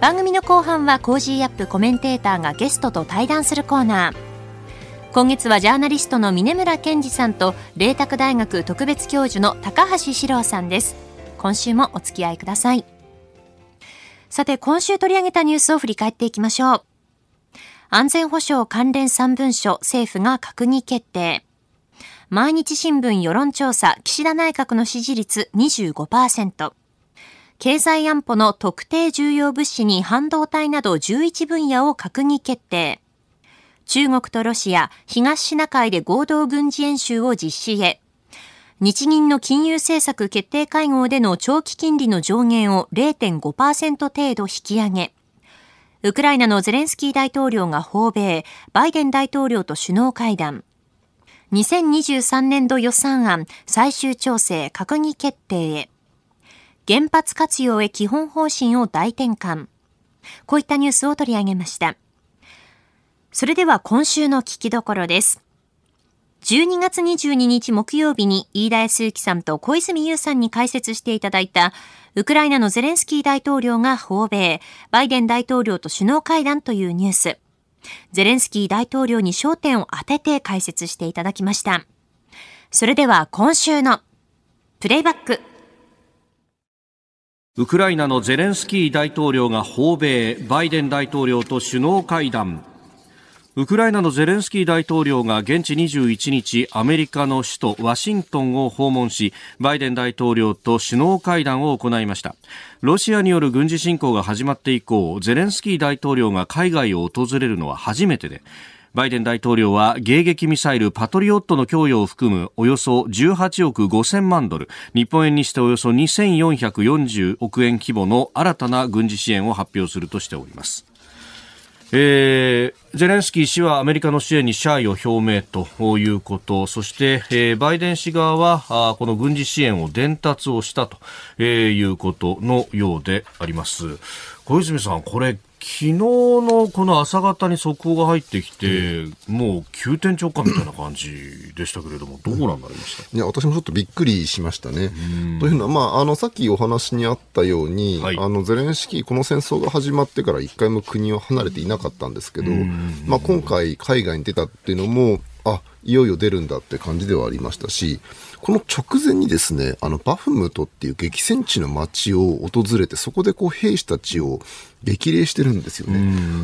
番組の後半は Cozy up コメンテーターがゲストと対談するコーナー。今月はジャーナリストの峯村健司さんと麗澤大学特別教授の高橋史朗さんです。今週もお付き合いください。さて今週取り上げたニュースを振り返っていきましょう。安全保障関連3文書政府が閣議決定。毎日新聞世論調査岸田内閣の支持率25%経済安保の特定重要物資に半導体など11分野を閣議決定。中国とロシア、東シナ海で合同軍事演習を実施へ。日銀の金融政策決定会合での長期金利の上限を0.5%程度引き上げ。ウクライナのゼレンスキー大統領が訪米、バイデン大統領と首脳会談。2023年度予算案最終調整閣議決定へ。原発活用へ基本方針を大転換。こういったニュースを取り上げました。それでは今週の聞きどころです。12月22日木曜日に飯田康之さんと小泉優さんに解説していただいたウクライナのゼレンスキー大統領が訪米、バイデン大統領と首脳会談というニュース。ゼレンスキー大統領に焦点を当てて解説していただきました。それでは今週のプレイバックウクライナのゼレンスキー大統領が訪米、バイデン大統領と首脳会談。ウクライナのゼレンスキー大統領が現地21日、アメリカの首都ワシントンを訪問し、バイデン大統領と首脳会談を行いました。ロシアによる軍事侵攻が始まって以降、ゼレンスキー大統領が海外を訪れるのは初めてで、バイデン大統領は迎撃ミサイルパトリオットの供与を含むおよそ18億5000万ドル日本円にしておよそ2440億円規模の新たな軍事支援を発表するとしておりますえー、ゼレンスキー氏はアメリカの支援に謝意を表明ということ、そして、えー、バイデン氏側はあこの軍事支援を伝達をしたと、えー、いうことのようであります。小泉さん、これ昨日のこの朝方に速報が入ってきて、うん、もう急転直下みたいな感じでしたけれども、どうなんなりました、いや私もちょっとびっくりしましたね。というのは、まあ、あのさっきお話にあったように、はい、あのゼレンスキー、この戦争が始まってから一回も国を離れていなかったんですけど、まあ、今回、海外に出たっていうのも、あいよいよ出るんだって感じではありましたし、この直前にですね、あの、バフムトっていう激戦地の街を訪れて、そこでこう兵士たちを激励してるんですよね。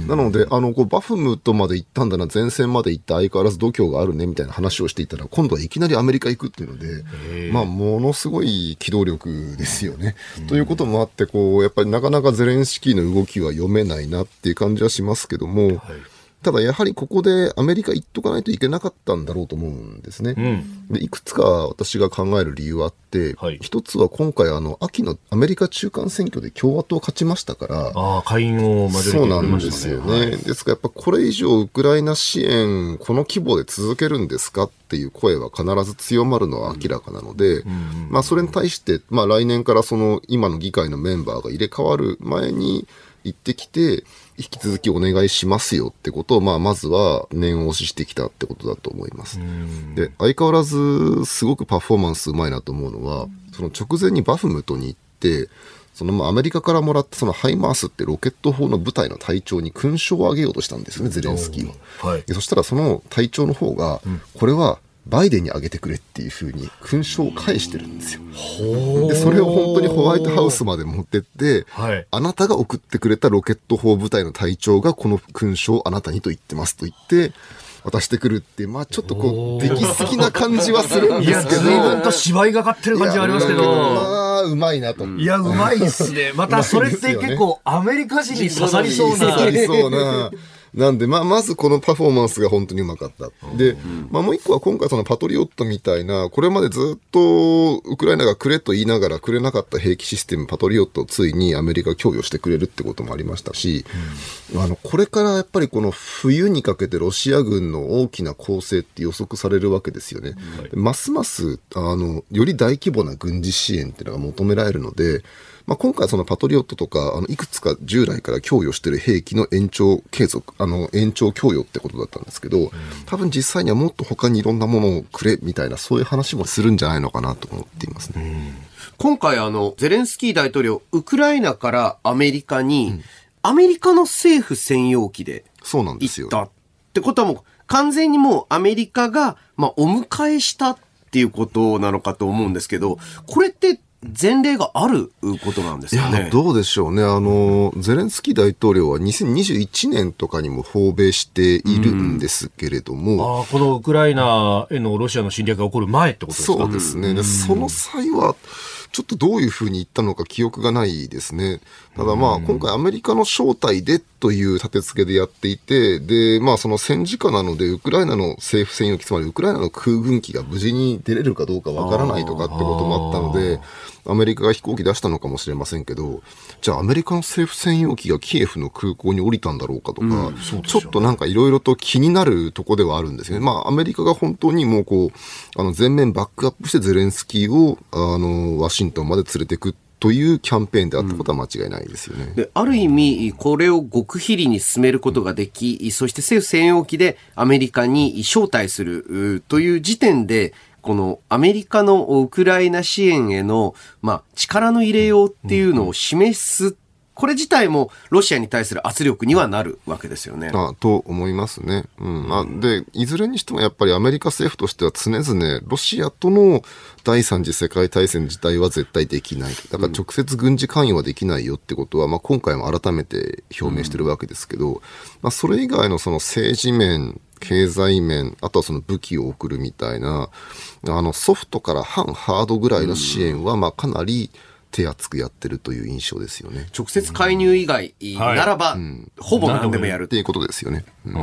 なので、あの、こうバフムトまで行ったんだな、前線まで行って相変わらず度胸があるね、みたいな話をしていたら、今度はいきなりアメリカ行くっていうので、まあ、ものすごい機動力ですよね。ということもあって、こう、やっぱりなかなかゼレンスキーの動きは読めないなっていう感じはしますけども、はいただやはりここでアメリカ行っとかないといけなかったんだろうと思うんですね。うん、でいくつか私が考える理由はあって、はい、一つは今回あの秋のアメリカ中間選挙で共和党勝ちましたから、あ下院をそうなんですよね。はい、ですからやっぱこれ以上ウクライナ支援この規模で続けるんですかっていう声は必ず強まるのは明らかなので、うん、まあそれに対して、まあ来年からその今の議会のメンバーが入れ替わる前に行ってきて、引き続きお願いしますよってことを、まあ、まずは念押ししてきたってことだと思います。で、相変わらずすごくパフォーマンスうまいなと思うのは、その直前にバフムトに行って、そのまあアメリカからもらったそのハイマースってロケット砲の部隊の隊長に勲章をあげようとしたんですよね、ゼレンスキーは。はい、そしたらその隊長の方が、これはバイデンにあげてくれっていうふうに勲章を返してるんですよ。で、それを本当にホワイトハウスまで持ってって、はい、あなたが送ってくれたロケット砲部隊の隊長がこの勲章をあなたにと言ってますと言って、渡してくるって、まあちょっとこう、出来すぎな感じはするんですけど。いや、随分と芝居がかってる感じはありますけど。まあ、うまいなと。いや、うまいっすね。またそれって結構アメリカ人に刺さりそうな。刺さりそうな。なんで、まあ、まずこのパフォーマンスが本当にうまかった。で、まあ、もう一個は今回そのパトリオットみたいな、これまでずっとウクライナがくれと言いながらくれなかった兵器システム、パトリオットをついにアメリカ供与してくれるってこともありましたし、うん、あの、これからやっぱりこの冬にかけてロシア軍の大きな攻勢って予測されるわけですよね。はい、ますます、あの、より大規模な軍事支援っていうのが求められるので、まあ、今回そのパトリオットとか、あの、いくつか従来から供与している兵器の延長継続、あの、延長供与ってことだったんですけど、多分実際にはもっと他にいろんなものをくれみたいな、そういう話もするんじゃないのかなと思っていますね。今回あの、ゼレンスキー大統領、ウクライナからアメリカに、うん、アメリカの政府専用機でそうなんですよ。行ったってことはもう、完全にもうアメリカが、まあ、お迎えしたっていうことなのかと思うんですけど、これって前例があることなんですかね。どうでしょうね。あの、ゼレンスキー大統領は2021年とかにも訪米しているんですけれども。ああ、このウクライナへのロシアの侵略が起こる前ってことですか？そうですね。でその際は、ちょっとどういうふうに言ったのか記憶がないですね。ただまあ、今回アメリカの招待でという立て付けでやっていて、で、まあその戦時下なので、ウクライナの政府専用機、つまりウクライナの空軍機が無事に出れるかどうかわからないとかってこともあったので、アメリカが飛行機出したのかもしれませんけど、じゃあアメリカの政府専用機がキエフの空港に降りたんだろうかとか、うんね、ちょっとなんかいろいろと気になるとこではあるんですよね。まあアメリカが本当にもうこう、あの全面バックアップしてゼレンスキーを、あの、ワシントンまで連れてくというキャンペーンであったことは間違いないですよね。うん、である意味、これを極秘裏に進めることができ、うん、そして政府専用機でアメリカに招待するという時点で、このアメリカのウクライナ支援への、まあ、力の入れようっていうのを示すこれ自体もロシアに対する圧力にはなるわけですよね。あと思いますね。うん。あで、いずれにしてもやっぱりアメリカ政府としては常々ロシアとの第三次世界大戦自体は絶対できない。だから直接軍事関与はできないよってことは、まあ今回も改めて表明してるわけですけど、まあそれ以外のその政治面、経済面、あとはその武器を送るみたいな、あのソフトから反ハードぐらいの支援は、まあかなり、うん手厚くやってるという印象ですよね。直接介入以外ならば、うん、ほぼ何でもやる。っていうことですよね。うん、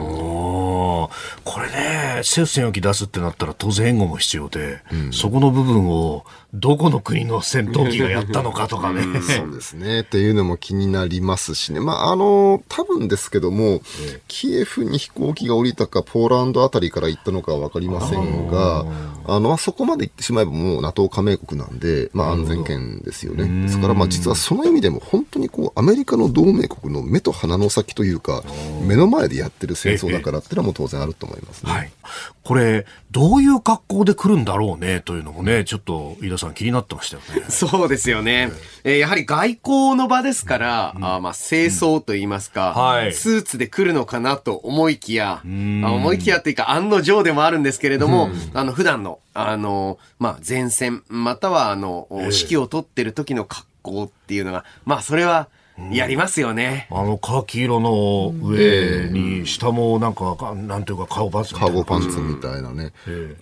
これね、政府専用機出すってなったら当然援護も必要で、うん、そこの部分をどこの国の戦闘機がやったのかとかね。そうですね。っていうのも気になりますしね。まあ、あの、多分ですけども、キエフに飛行機が降りたか、ポーランドあたりから行ったのかはわかりませんが、あの、そこまで行ってしまえばもう NATO 加盟国なんで、まあ安全圏ですよね。ですから、まあ実はその意味でも本当にこう、アメリカの同盟国の目と鼻の先というか、目の前でやってる戦争だからっていうのはもう当然あると思いますね。はい。これ、どういう格好で来るんだろうねというのもね、ちょっと飯田さん気になってましたよね。そうですよね。えー、やはり外交の場ですから、うん、あまあ清掃と言いますか、うんはい、スーツで来るのかなと思いきや、思いきやっていうか案の定でもあるんですけれども、あの普段の、あの、まあ前線、またはあの、指揮を取ってる時の格好っていうのが、まあそれは、やりますよね。あの、カーキ色の上に、下もなんか、なんていうか、カゴパンツカゴパンツみたいなね。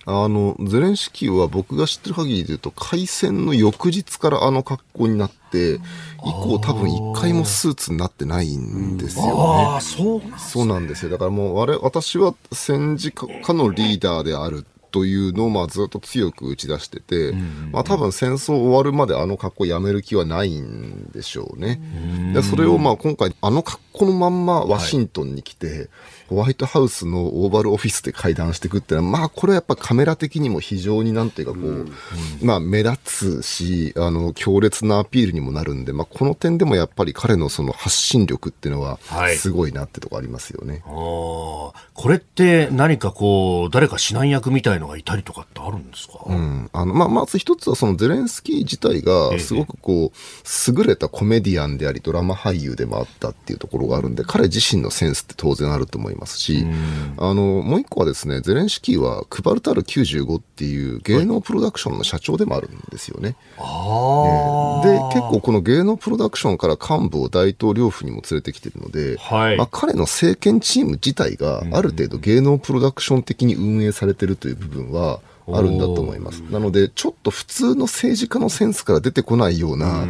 あの、ゼレンスキーは僕が知ってる限りで言うと、開戦の翌日からあの格好になって、以降多分一回もスーツになってないんですよね。ああ、そうそうなんですよ。だからもう、あれ、私は戦時下のリーダーであるというのをまあずっと強く打ち出してて、まあ多分戦争終わるまであの格好やめる気はないんでしょうね。でそれをまあ今回あの格好のまんまワシントンに来て、ホワイトハウスのオーバルオフィスで会談していくっていうのは、まあこれはやっぱカメラ的にも非常になんていうかこう、まあ目立つし、あの強烈なアピールにもなるんで、まあこの点でもやっぱり彼のその発信力っていうのはすごいなってとこありますよね。はい、これって何かこう、誰か指南役みたいのがいたりとかってあるんですか、うん、あのまあ、まず一つはそのゼレンスキー自体がすごくこう、優れたコメディアンでありドラマ俳優でもあったっていうところがあるんで、彼自身のセンスって当然あると思いますし、あのもう一個はですね、ゼレンスキーはクバルタル95っていう芸能プロダクションの社長でもあるんですよね。はい、で、結構この芸能プロダクションから幹部を大統領府にも連れてきてるので、はい、まあ、彼の政権チーム自体がある程度芸能プロダクション的に運営されてるという部分は、あるんだと思います。なので、ちょっと普通の政治家のセンスから出てこないような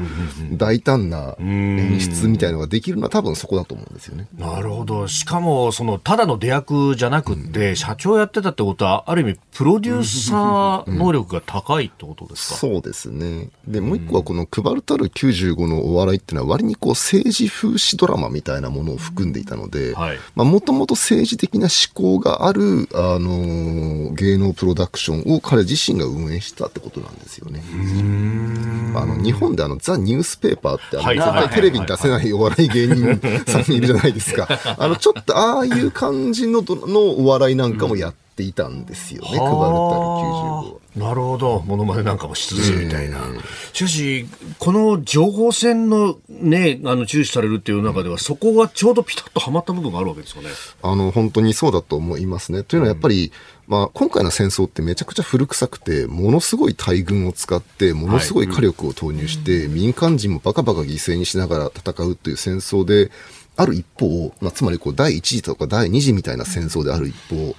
大胆な演出みたいのができるのは多分そこだと思うんですよね。なるほど。しかも、その、ただの出役じゃなくて、社長やってたってことは、ある意味、プロデューサー能力が高いってことですか、そうですね。で、もう一個はこの配るたる95のお笑いっていうのは割にこう政治風刺ドラマみたいなものを含んでいたので、まあもともと政治的な思考がある、あのー、芸能プロダクションを彼自身が運営したってことなんですよね。あの日本であのザ・ニュースペーパーってあの、はい、絶対テレビに出せないお笑い芸人さんいるじゃないですか。あのちょっとああいう感じののお笑いなんかもやっていたんですよね、配るたる95なるほど、ものまねなんかもしつつみたいな。しかし、この情報戦のね、あの、注視されるっていう中では、そこがちょうどピタッとはまった部分があるわけですかね。あの、本当にそうだと思いますね。というのはやっぱり、まあ、今回の戦争ってめちゃくちゃ古臭くて、ものすごい大軍を使って、ものすごい火力を投入して、民間人もバカバカ犠牲にしながら戦うという戦争で、ある一方、まあ、つまりこう第一次とか第二次みたいな戦争である一方、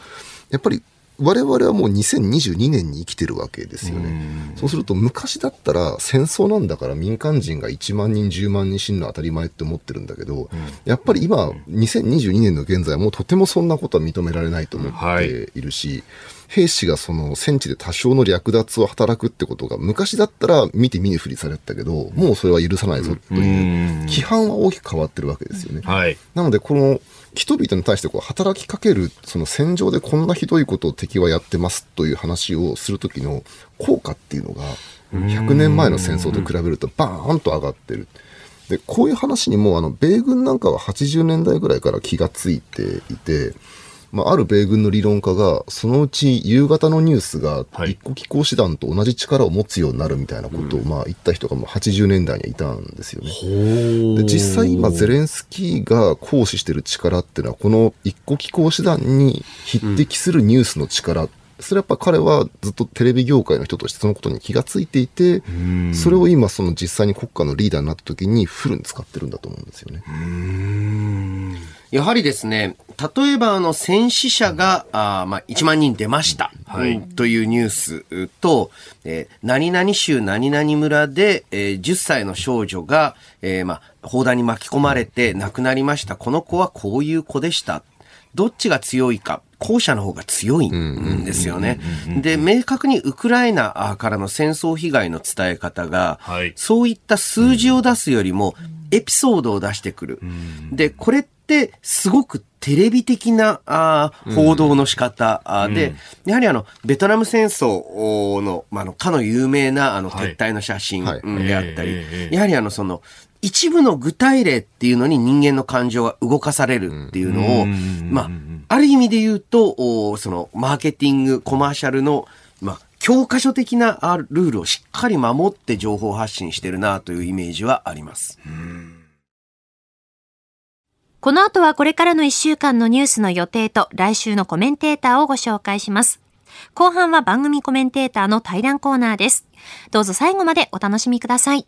やっぱり我々はもう2022年に生きてるわけですよね。そうすると昔だったら戦争なんだから民間人が1万人10万人死ぬのは当たり前って思ってるんだけど、やっぱり今2022年の現在はもうとてもそんなことは認められないと思ってい。るし、はい兵士がその戦地で多少の略奪を働くってことが昔だったら見て見ぬふりされてたけど、もうそれは許さないぞという規範は大きく変わってるわけですよね。はい、なのでこの人々に対してこう働きかける、その戦場でこんなひどいことを敵はやってますという話をするときの効果っていうのが、100年前の戦争と比べるとバーンと上がってる。で、こういう話にも、あの、米軍なんかは80年代ぐらいから気がついていて、まあ、ある米軍の理論家が、そのうち夕方のニュースが一個機構師団と同じ力を持つようになるみたいなことを、まあ、言った人がもう80年代にはいたんですよね。で、実際今、ゼレンスキーが行使してる力っていうのは、この一個機構師団に匹敵するニュースの力、それやっぱ彼はずっとテレビ業界の人としてそのことに気がついていて、それを今その実際に国家のリーダーになった時にフルに使ってるんだと思うんですよね。やはりですね、例えばあの戦死者が、あまあ、1万人出ました、はい、というニュースと、えー、何々州何々村で、えー、10歳の少女が、えー、まあ、砲弾に巻き込まれて亡くなりました。この子はこういう子でした。どっちが強いか。後者の方が強いんですよね。で、明確にウクライナからの戦争被害の伝え方が、はい、そういった数字を出すよりも、エピソードを出してくる。で、これって、すごくテレビ的なあ報道の仕方、うん、で、やはりあの、ベトナム戦争の、まあ、の、かの有名なあの、撤退の写真であったり、やはりあの、その、一部の具体例っていうのに人間の感情が動かされるっていうのを、まあ、ある意味で言うと、その、マーケティング、コマーシャルの、まあ、教科書的なルールをしっかり守って情報発信してるなというイメージはあります。この後はこれからの1週間のニュースの予定と来週のコメンテーターをご紹介します。後半は番組コメンテーターの対談コーナーです。どうぞ最後までお楽しみください。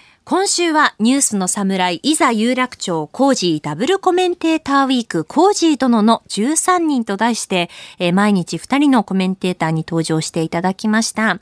今週はニュースの侍、いざ有楽町 Cozy ダブルコメンテーターウィーク Cozy 殿の13人と題して、えー、毎日2人のコメンテーターに登場していただきました。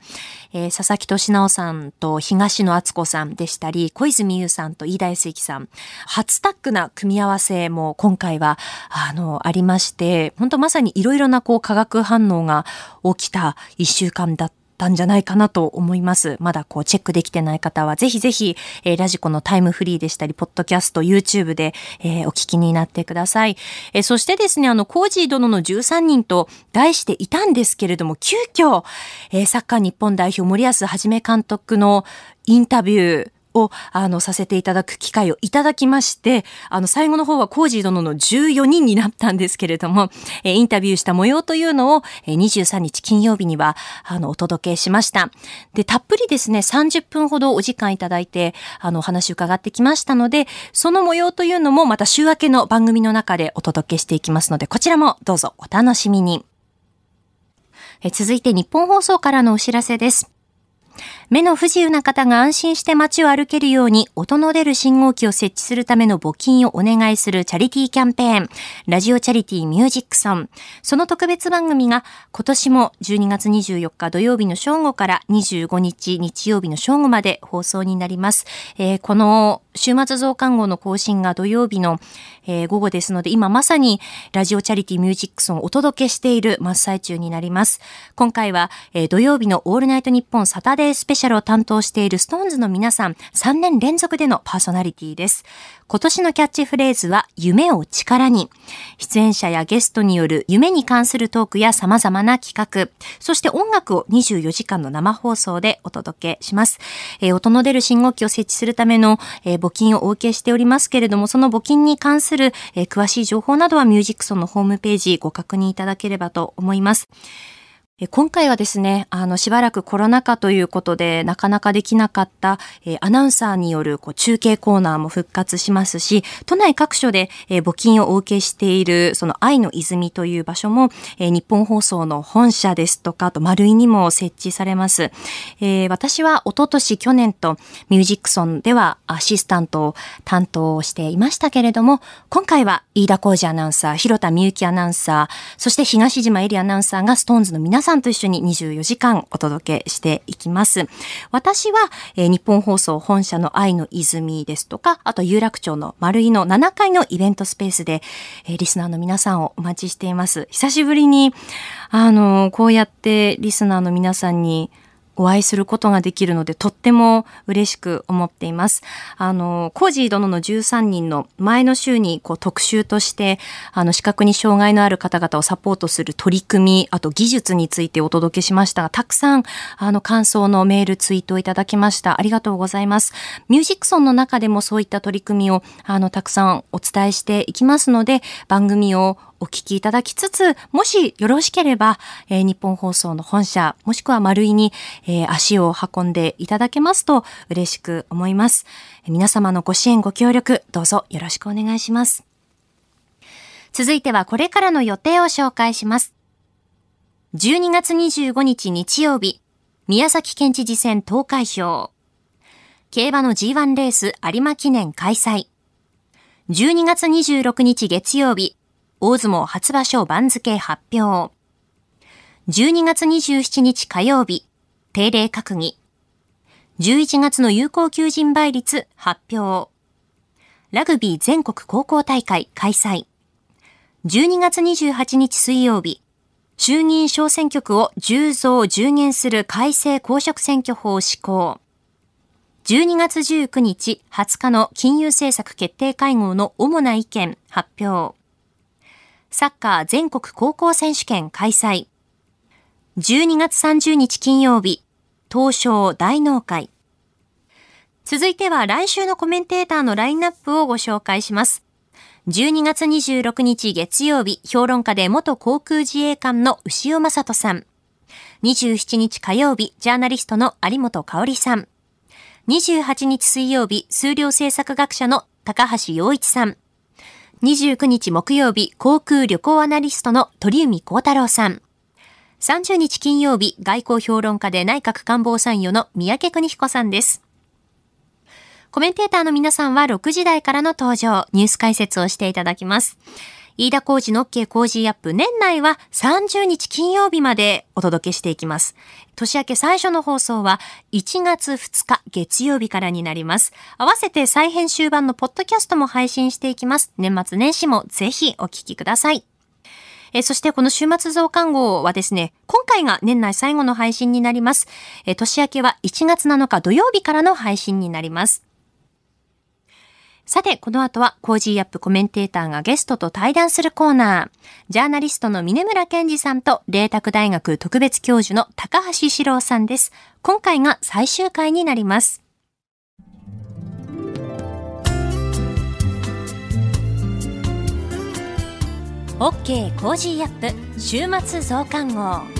えー、佐々木俊尚さんと東野篤子さんでしたり、小泉悠さんと飯田泰之さん。初タッグな組み合わせも今回は、あの、ありまして、本当まさにいろいろなこう化学反応が起きた一週間だったったんじゃないかなと思います。まだこうチェックできてない方は、ぜひぜひ、えー、ラジコのタイムフリーでしたり、ポッドキャスト、YouTube で、えー、お聞きになってください。えー、そしてですね、あの、コージー殿の13人と題していたんですけれども、急遽、えー、サッカー日本代表森保一監督のインタビュー、を、あの、させていただく機会をいただきまして、あの、最後の方はコージー殿の14人になったんですけれども、えインタビューした模様というのを、え23日金曜日には、あの、お届けしました。で、たっぷりですね、30分ほどお時間いただいて、あの、お話伺ってきましたので、その模様というのもまた週明けの番組の中でお届けしていきますので、こちらもどうぞお楽しみに。え続いて日本放送からのお知らせです。目の不自由な方が安心して街を歩けるように音の出る信号機を設置するための募金をお願いするチャリティーキャンペーン、ラジオチャリティーミュージックソン。その特別番組が今年も12月24日土曜日の正午から25日日曜日の正午まで放送になります。えー、この週末増刊号の更新が土曜日の、えー、午後ですので、今まさにラジオチャリティミュージックソンをお届けしている真っ最中になります。今回は、えー、土曜日のオールナイトニッポンサタデースペシャルシャルを担当している SixTONES の皆さん、3年連続でのパーソナリティです。今年のキャッチフレーズは、夢を力に。出演者やゲストによる夢に関するトークや様々な企画、そして音楽を24時間の生放送でお届けします。えー、音の出る信号機を設置するための、えー、募金をお受けしておりますけれども、その募金に関する、えー、詳しい情報などはミュージックソンのホームページご確認いただければと思います。今回はですね、あの、しばらくコロナ禍ということで、なかなかできなかった、えー、アナウンサーによるこう中継コーナーも復活しますし、都内各所で、えー、募金をお受けしている、その愛の泉という場所も、えー、日本放送の本社ですとか、あと丸井にも設置されます。えー、私は一昨年去年とミュージックソンではアシスタントを担当していましたけれども、今回は飯田浩二アナウンサー、広田美幸アナウンサー、そして東島エリアナウンサーがストーンズの皆さんさんと一緒に24時間お届けしていきます。私は、えー、日本放送本社の愛の泉ですとか、あと有楽町の丸井の7階のイベントスペースで、えー、リスナーの皆さんをお待ちしています。久しぶりに、あのー、こうやってリスナーの皆さんにお会いすることができるので、とっても嬉しく思っています。あの、コージー殿の13人の前の週にこう特集として、あの、視覚に障害のある方々をサポートする取り組み、あと技術についてお届けしましたが、たくさん、あの、感想のメール、ツイートをいただきました。ありがとうございます。ミュージックソンの中でもそういった取り組みを、あの、たくさんお伝えしていきますので、番組をお聞きいただきつつ、もしよろしければ、えー、日本放送の本社、もしくは丸井に、えー、足を運んでいただけますと嬉しく思います。皆様のご支援ご協力、どうぞよろしくお願いします。続いてはこれからの予定を紹介します。12月25日日曜日、宮崎県知事選投開票。競馬の G1 レース有馬記念開催。12月26日月曜日、大相撲初場所番付発表。12月27日火曜日、定例閣議。11月の有効求人倍率発表。ラグビー全国高校大会開催。12月28日水曜日、衆議院小選挙区を10増10減する改正公職選挙法施行。12月19日20日の金融政策決定会合の主な意見発表。サッカー全国高校選手権開催。12月30日金曜日、東証大納会。続いては来週のコメンテーターのラインナップをご紹介します。12月26日月曜日、評論家で元航空自衛官の牛尾正人さん。27日火曜日、ジャーナリストの有本香里さん。28日水曜日、数量政策学者の高橋洋一さん。29日木曜日、航空旅行アナリストの鳥海幸太郎さん。30日金曜日、外交評論家で内閣官房参与の三宅邦彦さんです。コメンテーターの皆さんは6時台からの登場、ニュース解説をしていただきます。飯田浩二の OK 工事アップ年内は30日金曜日までお届けしていきます。年明け最初の放送は1月2日月曜日からになります。合わせて再編集版のポッドキャストも配信していきます。年末年始もぜひお聞きください。えそしてこの週末増刊号はですね、今回が年内最後の配信になります。え年明けは1月7日土曜日からの配信になります。さて、この後は Cozy up コメンテーターがゲストと対談するコーナー。ジャーナリストの峯村健司さんと、麗澤大学特別教授の高橋史朗さんです。今回が最終回になります。OK コージーアップ週末増刊号。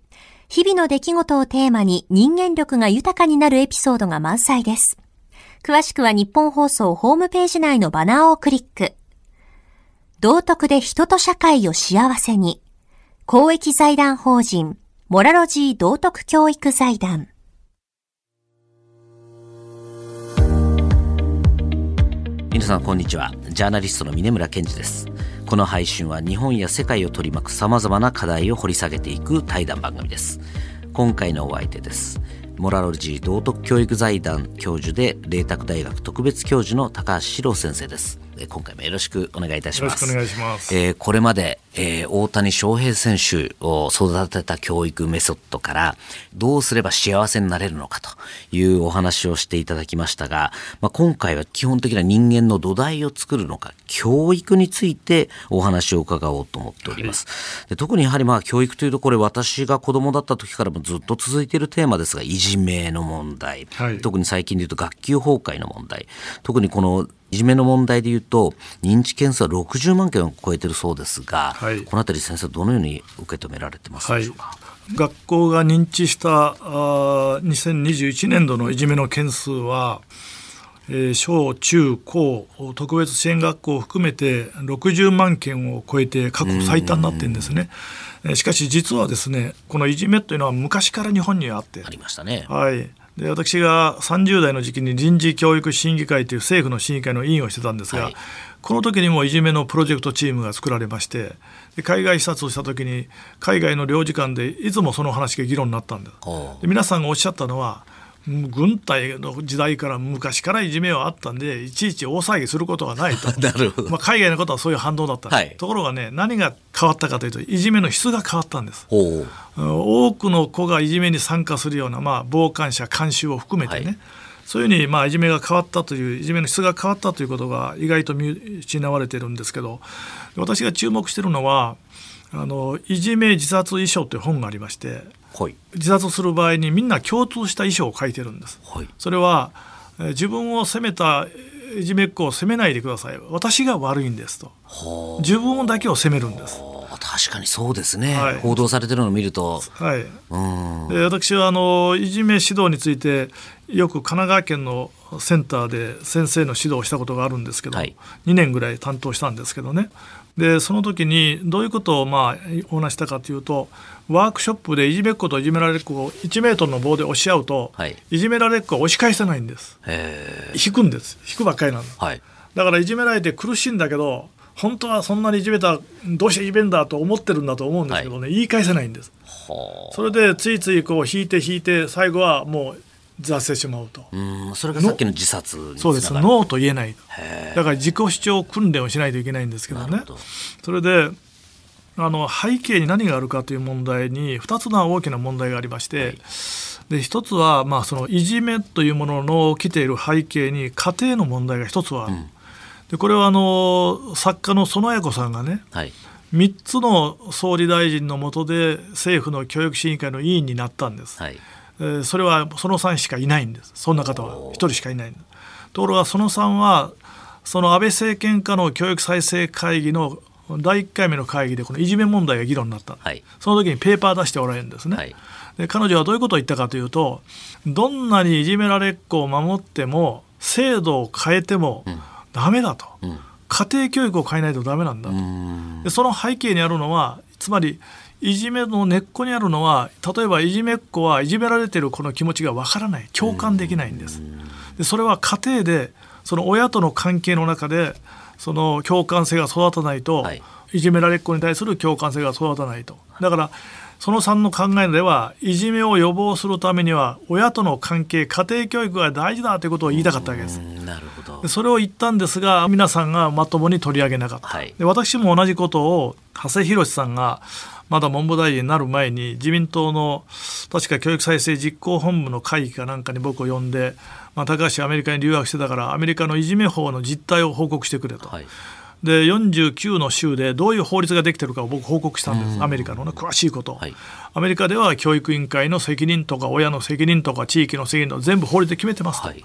日々の出来事をテーマに人間力が豊かになるエピソードが満載です。詳しくは日本放送ホームページ内のバナーをクリック。道徳で人と社会を幸せに。公益財団法人、モラロジー道徳教育財団。皆さんこんにちは。ジャーナリストの峰村健二です。この配信は日本や世界を取り巻く様々な課題を掘り下げていく対談番組です。今回のお相手です。モラロジー道徳教育財団教授で、麗澤大学特別教授の高橋史郎先生です。今回もよろしくお願いいたします。よろしくお願いします。えー、これまで、えー、大谷翔平選手を育てた教育メソッドから、どうすれば幸せになれるのかというお話をしていただきましたが、まあ、今回は基本的な人間の土台を作るのか、教育についてお話を伺おうと思っております。はい、で特にやはりまあ教育というと、これ私が子供だった時からもずっと続いているテーマですが、いじめの問題、はい、特に最近で言うと学級崩壊の問題、特にこのいじめの問題でいうと認知件数は60万件を超えているそうですが、はい、このあたり先生どのように受け止められてますでしょうか、はい、学校が認知したあ2021年度のいじめの件数は、えー、小中高特別支援学校を含めて60万件を超えて過去最多になってるんですね。しかし実はですねこのいじめというのは昔から日本にはあって。ありましたね。はいで私が30代の時期に臨時教育審議会という政府の審議会の委員をしてたんですが、はい、この時にもいじめのプロジェクトチームが作られましてで海外視察をした時に海外の領事館でいつもその話が議論になったんですで皆さんがおっしゃったのは軍隊の時代から昔からいじめはあったんでいちいち大騒ぎすることがないと。なるほど、まあ、海外のことはそういう反動だった、はい、ところがね何が変わったかというといじめの質が変わったんです。多くの子がいじめに参加するような、まあ、傍観者監修を含めてね、はい、そういうふうに、まあ、いじめが変わったといういじめの質が変わったということが意外と見失われてるんですけど私が注目しているのはあのいじめ自殺遺書という本がありましてはい、自殺する場合にみんな共通した遺書を書いてるんです。はい、それは自分を責めたいじめっ子を責めないでください。私が悪いんですと。自分だけを責めるんです。確かにそうですね、はい、報道されてるのを見ると、はい、で私はあのいじめ指導についてよく神奈川県のセンターで先生の指導をしたことがあるんですけど、はい、2年ぐらい担当したんですけどねでその時にどういうことをまあお話したかというとワークショップでいじめっ子といじめられっ子を1メートルの棒で押し合うと、はい、いじめられっ子は押し返せないんです。引くんです。引くばっかりなんです、はい、だからいじめられて苦しいんだけど本当はそんなにいじめたどうしていじめんだと思ってるんだと思うんですけどね、はい、言い返せないんです。それでついついこう引いて引いて最後はもう挫折してしまうと。うんそれがさっきの自殺そうです。ノーと言えないだから自己主張訓練をしないといけないんですけどね。それであの背景に何があるかという問題に2つの大きな問題がありまして、はい、で一つは、まあ、そのいじめというものの起きている背景に家庭の問題が一つはある、うん、でこれはあの作家の園谷子さんがね、はい、3つの総理大臣の下で政府の教育審議会の委員になったんです、はい、えー、それはその3しかいないんです。そんな方は1人しかいないんです。ところがその3はその安倍政権下の教育再生会議の第1回目の会議でこのいじめ問題が議論になった、はい、その時にペーパー出しておられるんですね、はい、で彼女はどういうことを言ったかというとどんなにいじめられっ子を守っても制度を変えてもダメだと、うん、家庭教育を変えないとダメなんだと。でその背景にあるのはつまりいじめの根っこにあるのは例えばいじめっ子はいじめられてる子の気持ちがわからない。共感できないんです。でそれは家庭でその親との関係の中でその共感性が育たないと、はい、いじめられっ子に対する共感性が育たないと。だからその3の考えではいじめを予防するためには親との関係家庭教育が大事だということを言いたかったわけです。なるほど。それを言ったんですが皆さんがまともに取り上げなかった、はい、で私も同じことを長谷博さんがまだ文部大臣になる前に自民党の確か教育再生実行本部の会議かなんかに僕を呼んでまあ、高橋アメリカに留学してたからアメリカのいじめ法の実態を報告してくれと。はい。で49の州でどういう法律ができてるかを僕報告したんです、アメリカの、ね、詳しいこと、はい、アメリカでは教育委員会の責任とか親の責任とか地域の責任とか全部法律で決めてますと、はい、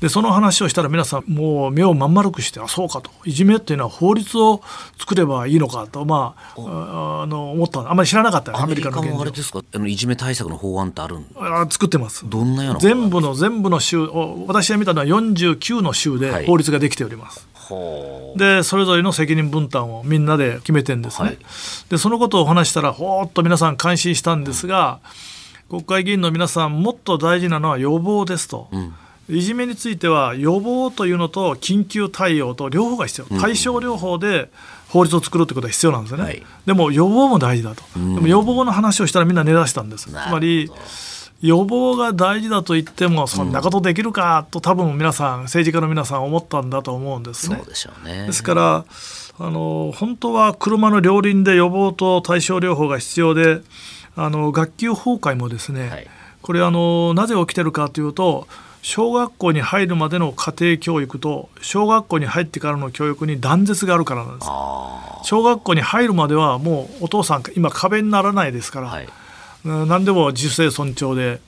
でその話をしたら皆さんもう目をまん丸くしてあそうかと。いじめっていうのは法律を作ればいいのかとまああの思った。あんまり知らなかったアメリカの現状。あれですか？あのいじめ対策の法案ってあるあ作ってます。どんなような全部の全部の州私が見たのは49の州で法律ができております、はいでそれぞれの責任分担をみんなで決めてんですね、はい、でそのことをお話したらほーっと皆さん感心したんですが、国会議員の皆さんもっと大事なのは予防ですと。うんいじめについては予防というのと緊急対応と両方が必要。対症療法で法律を作るってことは必要なんですよね、はい、でも予防も大事だと、でも予防の話をしたらみんな寝だしたんです。つまり予防が大事だと言ってもそんなことできるかと多分皆さん政治家の皆さん思ったんだと思うんですね。でね。ですからあの本当は車の両輪で予防と対症療法が必要であの学級崩壊もですね、はい、これあのなぜ起きてるかというと小学校に入るまでの家庭教育と小学校に入ってからの教育に断絶があるからなんです。小学校に入るまではもうお父さん今壁にならないですから、はい、何でも自主性尊重で、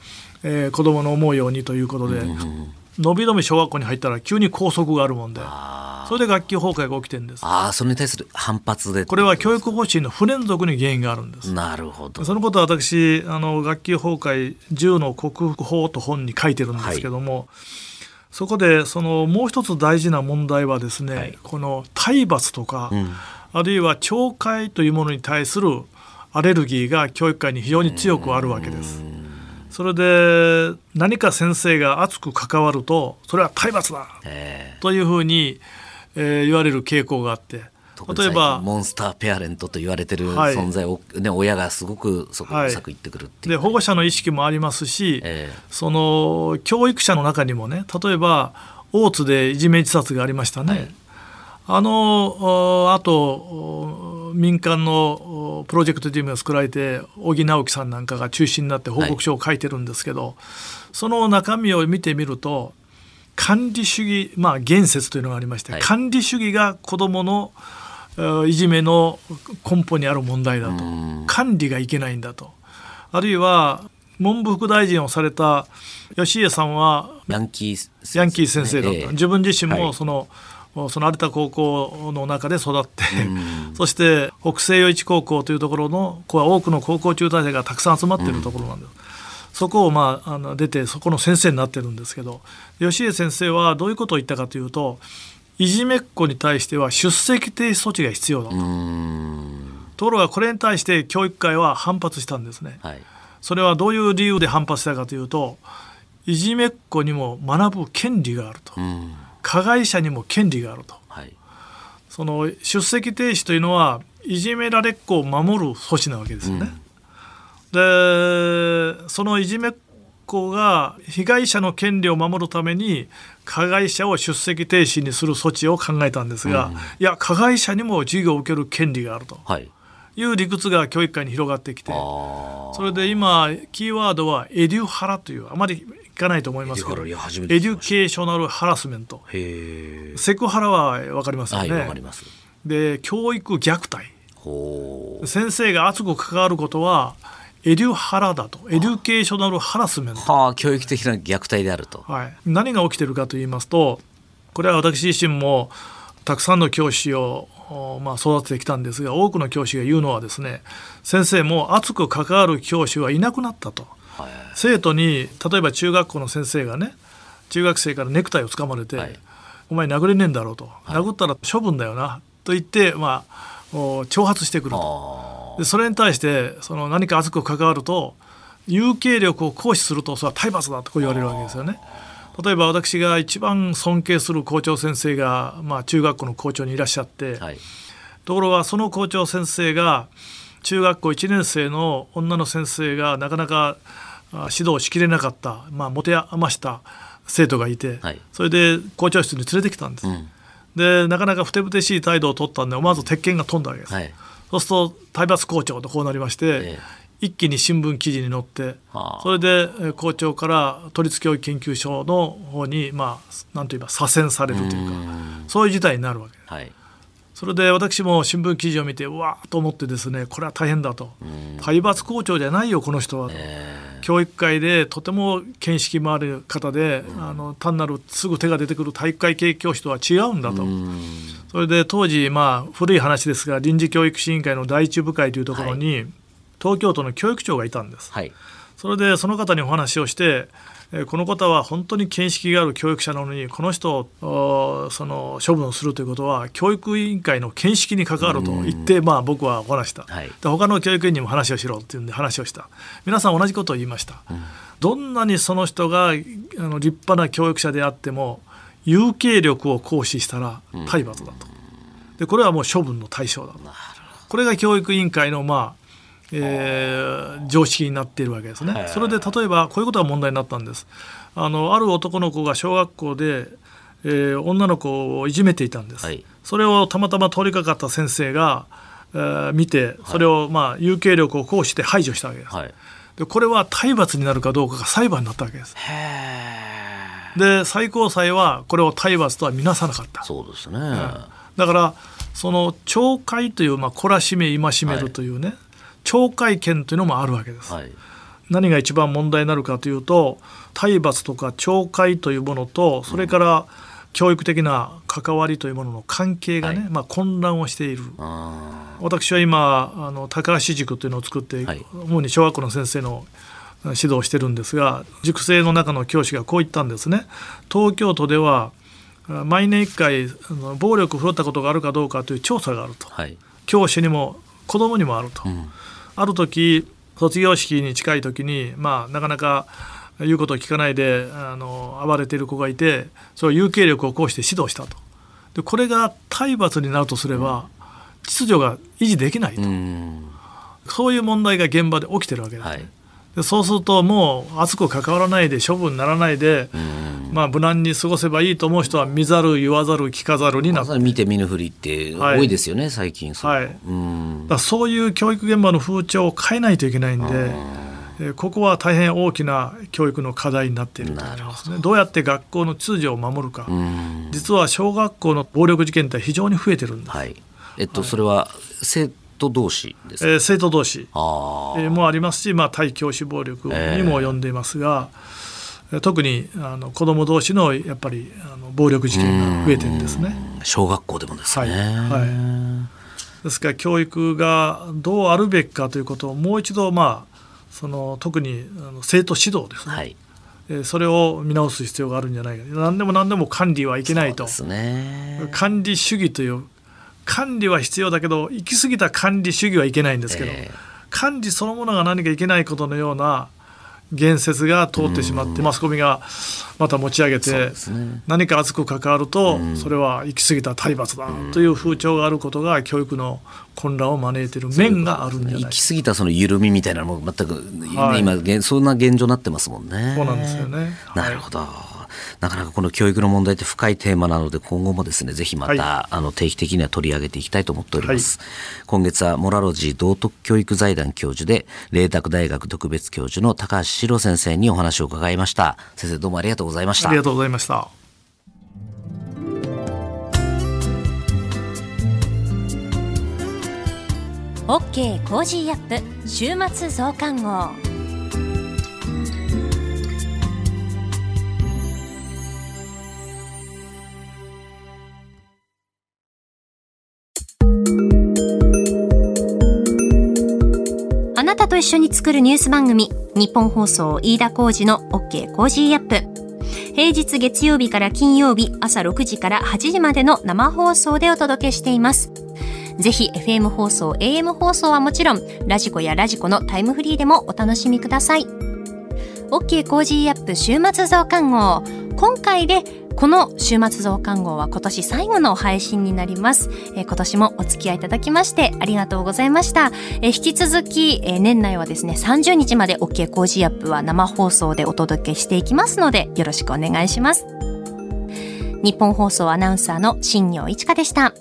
えー、子供の思うようにということで、のびのび小学校に入ったら急に校則があるもんで。それで学級崩壊が起きてるんです。ああそれに対する反発で。これは教育方針の不連続に原因があるんです。なるほど。そのことは私あの学級崩壊10の克服法と本に書いてるんですけども、はい、そこでそのもう一つ大事な問題はですね、はい、この体罰とか、うん、あるいは懲戒というものに対するアレルギーが教育界に非常に強くあるわけです。それで何か先生が熱く関わるとそれは体罰だというふうにえー、言われる傾向があって。例えばモンスターペアレントと言われてる存在を、はい、ね、親がすごくそこうさく言ってくるっていう、で保護者の意識もありますし、えー、その教育者の中にもね例えば大津でいじめ自殺がありましたね、はい、あのあと民間のプロジェクトチームが作られて小木直樹さんなんかが中心になって報告書を書いてるんですけど、はい、その中身を見てみると管理主義、まあ、言説というのがありまして、はい、管理主義が子どものいじめの根本にある問題だと。管理がいけないんだと。あるいは文部副大臣をされた吉家さんはヤンキーヤンキー先生だった、え。ー、自分自身もその、はい、その有田高校の中で育ってそして北西余市高校というところの子は多くの高校中退生がたくさん集まっているところなんです。そこを、まあ、あの出てそこの先生になってるんですけど吉家先生はどういうことを言ったかというといじめっ子に対しては出席停止措置が必要だと。ところがこれに対して教育会は反発したんですね。はい、それはどういう理由で反発したかというといじめっ子にも学ぶ権利があると加害者にも権利があると、はい、その出席停止というのはいじめられっ子を守る措置なわけですよね。うん。でそのいじめっ子が被害者の権利を守るために加害者を出席停止にする措置を考えたんですが、うん、いや加害者にも授業を受ける権利があると。はい。いう理屈が教育界に広がってきてそれで今キーワードはエデュハラというあまりいかないと思いますけど。 educational harassment。セクハラは分かりますよね、はい、で教育虐待。先生が熱く関わることはエデュハラだと。 educational harassment、はあ、教育的な虐待であると、はい、何が起きてるかと言いますとこれは私自身もたくさんの教師をまあ、育ててきたんですが多くの教師が言うのはですね先生も熱く関わる教師はいなくなったと、はい、生徒に例えば中学校の先生がね中学生からネクタイをつかまれて、はい、お前殴れねえんだろうと、はい、殴ったら処分だよな。と言って、まあ、挑発してくると。でそれに対してその何か熱く関わると有形力を行使するとそれは体罰だとこう言われるわけですよね。例えば私が一番尊敬する校長先生が、まあ、中学校の校長にいらっしゃって、はい、ところがその校長先生が中学校1年生の女の先生がなかなか指導しきれなかった、まあ、持て余した生徒がいて、はい、それで校長室に連れてきたんです。うん、でなかなかふてぶてしい態度を取ったんで思わず鉄拳が飛んだわけです。はい、そうすると体罰校長とこうなりまして、ええ。一気に新聞記事に載って、はあ、それで校長から都立教育研究所の方にまあ何と言います左遷されるというかそういう事態になるわけです。はいそれで私も新聞記事を見てうわーと思ってですねこれは大変だと。体罰校長じゃないよこの人はと、教育界でとても見識もある方で、あの単なるすぐ手が出てくる体育会系教師とは違うんだと。それで当時まあ古い話ですが臨時教育審議会の第一部会というところに、はい。東京都の教育長がいたんです、はい、それでその方にお話をしてこの方は本当に見識がある教育者なのにこの人をその処分をするということは教育委員会の見識に関わると言って、まあ、僕はお話した、はい、で他の教育委員にも話をしろっていうんで話をした。皆さん同じことを言いました、うん、どんなにその人があの立派な教育者であっても有形力を行使したら体罰だと、でこれはもう処分の対象だと。これが教育委員会のまあえー、常識になっているわけですね。それで例えばこういうことが問題になったんです。あのある男の子が小学校で、えー、女の子をいじめていたんです。はい、それをたまたま通りかかった先生が、えー、見てそれを、まあ、有形力を行使して排除したわけです。はい、でこれは体罰になるかどうかが裁判になったわけです。で最高裁はこれを体罰とは見なさなかった。そうですね、だからその懲戒という、まあ、懲らしめ戒めるというね、はい懲戒権というのもあるわけです。はい、何が一番問題になるかというと体罰とか懲戒というものとそれから教育的な関わりというものの関係がね、はい、まあ、混乱をしている。私は今あの高橋塾というのを作って、はい、主に小学校の先生の指導をしてるんですが塾生の中の教師がこう言ったんですね。東京都では毎年1回暴力を振るったことがあるかどうかという調査があると、はい、教師にも子供にもあると、うん、ある時卒業式に近い時に、まあ、なかなか言うことを聞かないであの暴れている子がいてそれを有形力を行使して指導したと。でこれが体罰になるとすれば、秩序が維持できないと、そういう問題が現場で起きてるわけです、ね、はいでそうするともう熱く関わらないで処分にならないで、まあ、無難に過ごせばいいと思う人は見ざる言わざる聞かざるになって。見て見ぬふりって多いですよね、はい、最近。そう,、はい、うん。だそういう教育現場の風潮を変えないといけないんで。えここは大変大きな教育の課題になっていると思いますね。ど。うやって学校の秩序を守るか。実は小学校の暴力事件って非常に増えてるんです。はい、えっと、はい、それは生徒同士ですえー、生徒同士。あ、えー、もありますし、まあ、対教師暴力にも及んでいますが、えー、特にあの子ども同士のやっぱりあの暴力事件が増えてるんですね。小学校でもですね、はい。はい、ですから教育がどうあるべきかということをもう一度、まあ、その特にあの生徒指導ですね、はい。それを見直す必要があるんじゃないか。何でも何でも管理はいけないと、ね、管理主義という管理は必要だけど行き過ぎた管理主義はいけないんですけど、えー、管理そのものが何かいけないことのような言説が通ってしまってマスコミがまた持ち上げて、ね、何か熱く関わるとそれは行き過ぎた体罰だという風潮があることが教育の混乱を招いている面があるんじゃない行き過ぎたその緩みみたいなのも全く、はい、今そんな現状になってますもんね。そうなんですよね。なるほど、はいなかなかこの教育の問題って深いテーマなので、今後もですね、ぜひまた、はい、あの定期的には取り上げていきたいと思っております。はい、今月はモラロジー道徳教育財団教授で、麗澤大学特別教授の高橋史朗先生にお話を伺いました。先生どうもありがとうございました。ありがとうございました。OK コージーアップ週末増刊号一緒に作るニュース番組ニッポン放送飯田浩二の OK コージーアップ平日月曜日から金曜日朝6時から8時までの生放送でお届けしています。ぜひ FM 放送、AM 放送はもちろん、ラジコやラジコのタイムフリーでもお楽しみください。OK コージーアップ週末増刊号。今回でこの週末増刊号は今年最後の配信になります。えー、今年もお付き合いいただきましてありがとうございました。えー、引き続き、えー、年内はですね、30日まで OK コージーアップは生放送でお届けしていきますので、よろしくお願いします。ニッポン放送アナウンサーの新行市佳でした。